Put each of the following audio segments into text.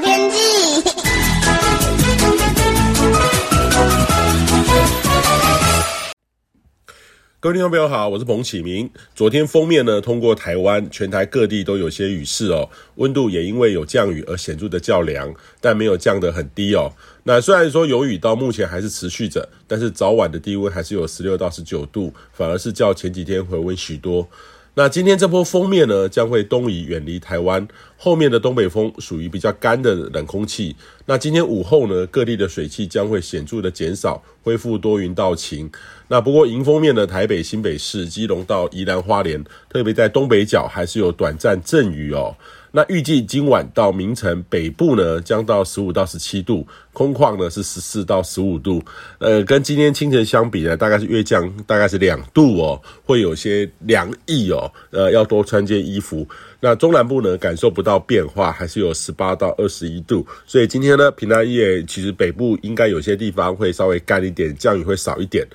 天气。各位听众朋友好，我是彭启明。昨天封面呢通过台湾，全台各地都有些雨势哦，温度也因为有降雨而显著的较凉，但没有降得很低哦。那虽然说有雨，到目前还是持续着，但是早晚的低温还是有十六到十九度，反而是较前几天回温许多。那今天这波锋面呢，将会东移远离台湾，后面的东北风属于比较干的冷空气。那今天午后呢，各地的水汽将会显著的减少，恢复多云到晴。那不过迎风面的台北、新北市、基隆到宜兰花莲，特别在东北角还是有短暂阵雨哦。那预计今晚到明晨，北部呢将到十五到十七度，空旷呢是十四到十五度。呃，跟今天清晨相比呢，大概是月降，大概是两度哦，会有些凉意哦。呃，要多穿件衣服。那中南部呢，感受不到变化，还是有十八到二十一度。所以今天呢，平安夜其实北部应该有些地方会稍微干一点，降雨会少一点。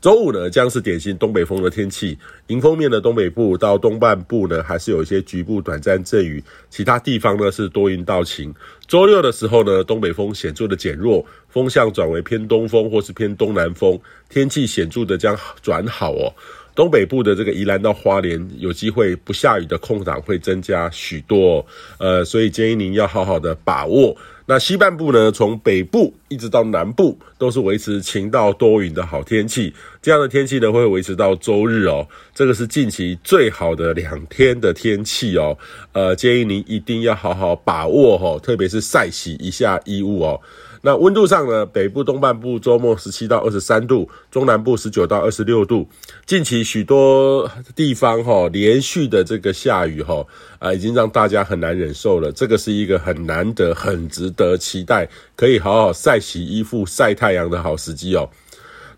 周五呢，将是典型东北风的天气。迎风面的东北部到东半部呢，还是有一些局部短暂阵雨，其他地方呢是多云到晴。周六的时候呢，东北风显著的减弱，风向转为偏东风或是偏东南风，天气显著的将转好哦。东北部的这个宜兰到花莲，有机会不下雨的空档会增加许多，呃，所以建议您要好好的把握。那西半部呢，从北部一直到南部，都是维持晴到多云的好天气。这样的天气呢，会维持到周日哦。这个是近期最好的两天的天气哦。呃，建议您一定要好好把握哦，特别是晒洗一下衣物哦。那温度上呢，北部东半部周末十七到二十三度，中南部十九到二十六度。近期许多地方哈连续的这个下雨哈啊，已经让大家很难忍受了。这个是一个很难得、很值得期待，可以好好晒洗衣服、晒太阳的好时机哦。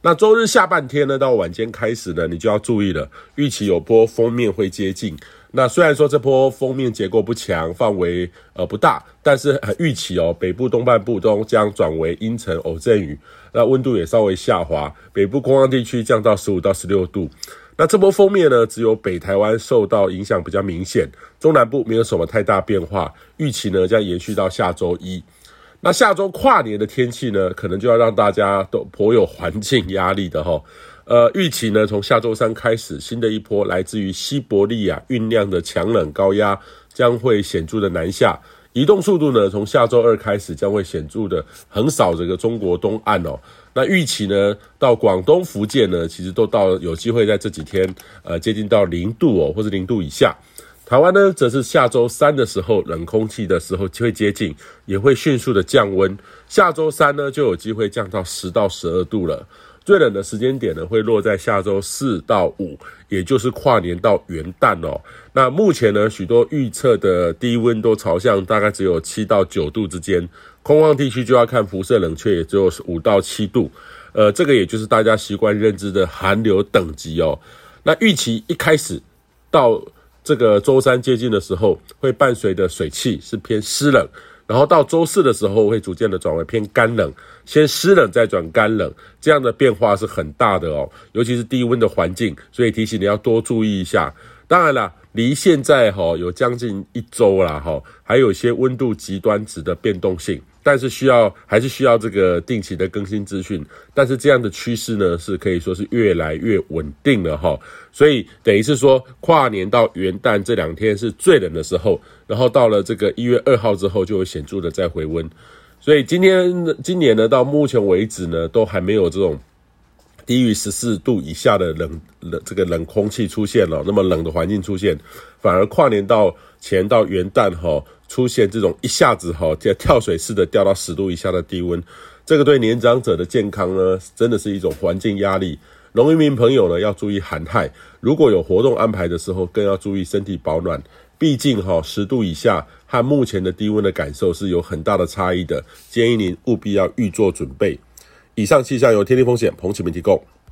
那周日下半天呢，到晚间开始呢，你就要注意了，预期有波锋面会接近。那虽然说这波锋面结构不强，范围呃不大，但是预期哦，北部东半部中将转为阴沉偶阵雨，那温度也稍微下滑，北部空旷地区降到十五到十六度。那这波锋面呢，只有北台湾受到影响比较明显，中南部没有什么太大变化，预期呢将延续到下周一。那下周跨年的天气呢，可能就要让大家都颇有环境压力的哈。呃，预期呢，从下周三开始，新的一波来自于西伯利亚酝酿的强冷高压将会显著的南下，移动速度呢，从下周二开始将会显著的横扫这个中国东岸哦。那预期呢，到广东、福建呢，其实都到有机会在这几天，呃，接近到零度哦，或是零度以下。台湾呢，则是下周三的时候，冷空气的时候就会接近，也会迅速的降温。下周三呢，就有机会降到十到十二度了。最冷的时间点呢，会落在下周四到五，也就是跨年到元旦哦。那目前呢，许多预测的低温都朝向大概只有七到九度之间，空旷地区就要看辐射冷却，也只有五到七度。呃，这个也就是大家习惯认知的寒流等级哦。那预期一开始到这个周三接近的时候，会伴随的水汽是偏湿冷。然后到周四的时候，会逐渐的转为偏干冷，先湿冷再转干冷，这样的变化是很大的哦，尤其是低温的环境，所以提醒你要多注意一下。当然了，离现在哈有将近一周啦哈，还有一些温度极端值的变动性。但是需要还是需要这个定期的更新资讯，但是这样的趋势呢，是可以说是越来越稳定了哈，所以等于是说跨年到元旦这两天是最冷的时候，然后到了这个一月二号之后就会显著的再回温，所以今天今年呢到目前为止呢都还没有这种低于十四度以下的冷冷这个冷空气出现了，那么冷的环境出现，反而跨年到前到元旦哈。出现这种一下子哈，像跳水似的掉到十度以下的低温，这个对年长者的健康呢，真的是一种环境压力。农民朋友呢，要注意寒害，如果有活动安排的时候，更要注意身体保暖。毕竟哈，十度以下和目前的低温的感受是有很大的差异的，建议您务必要预做准备。以上气象由天地风险彭启明提供。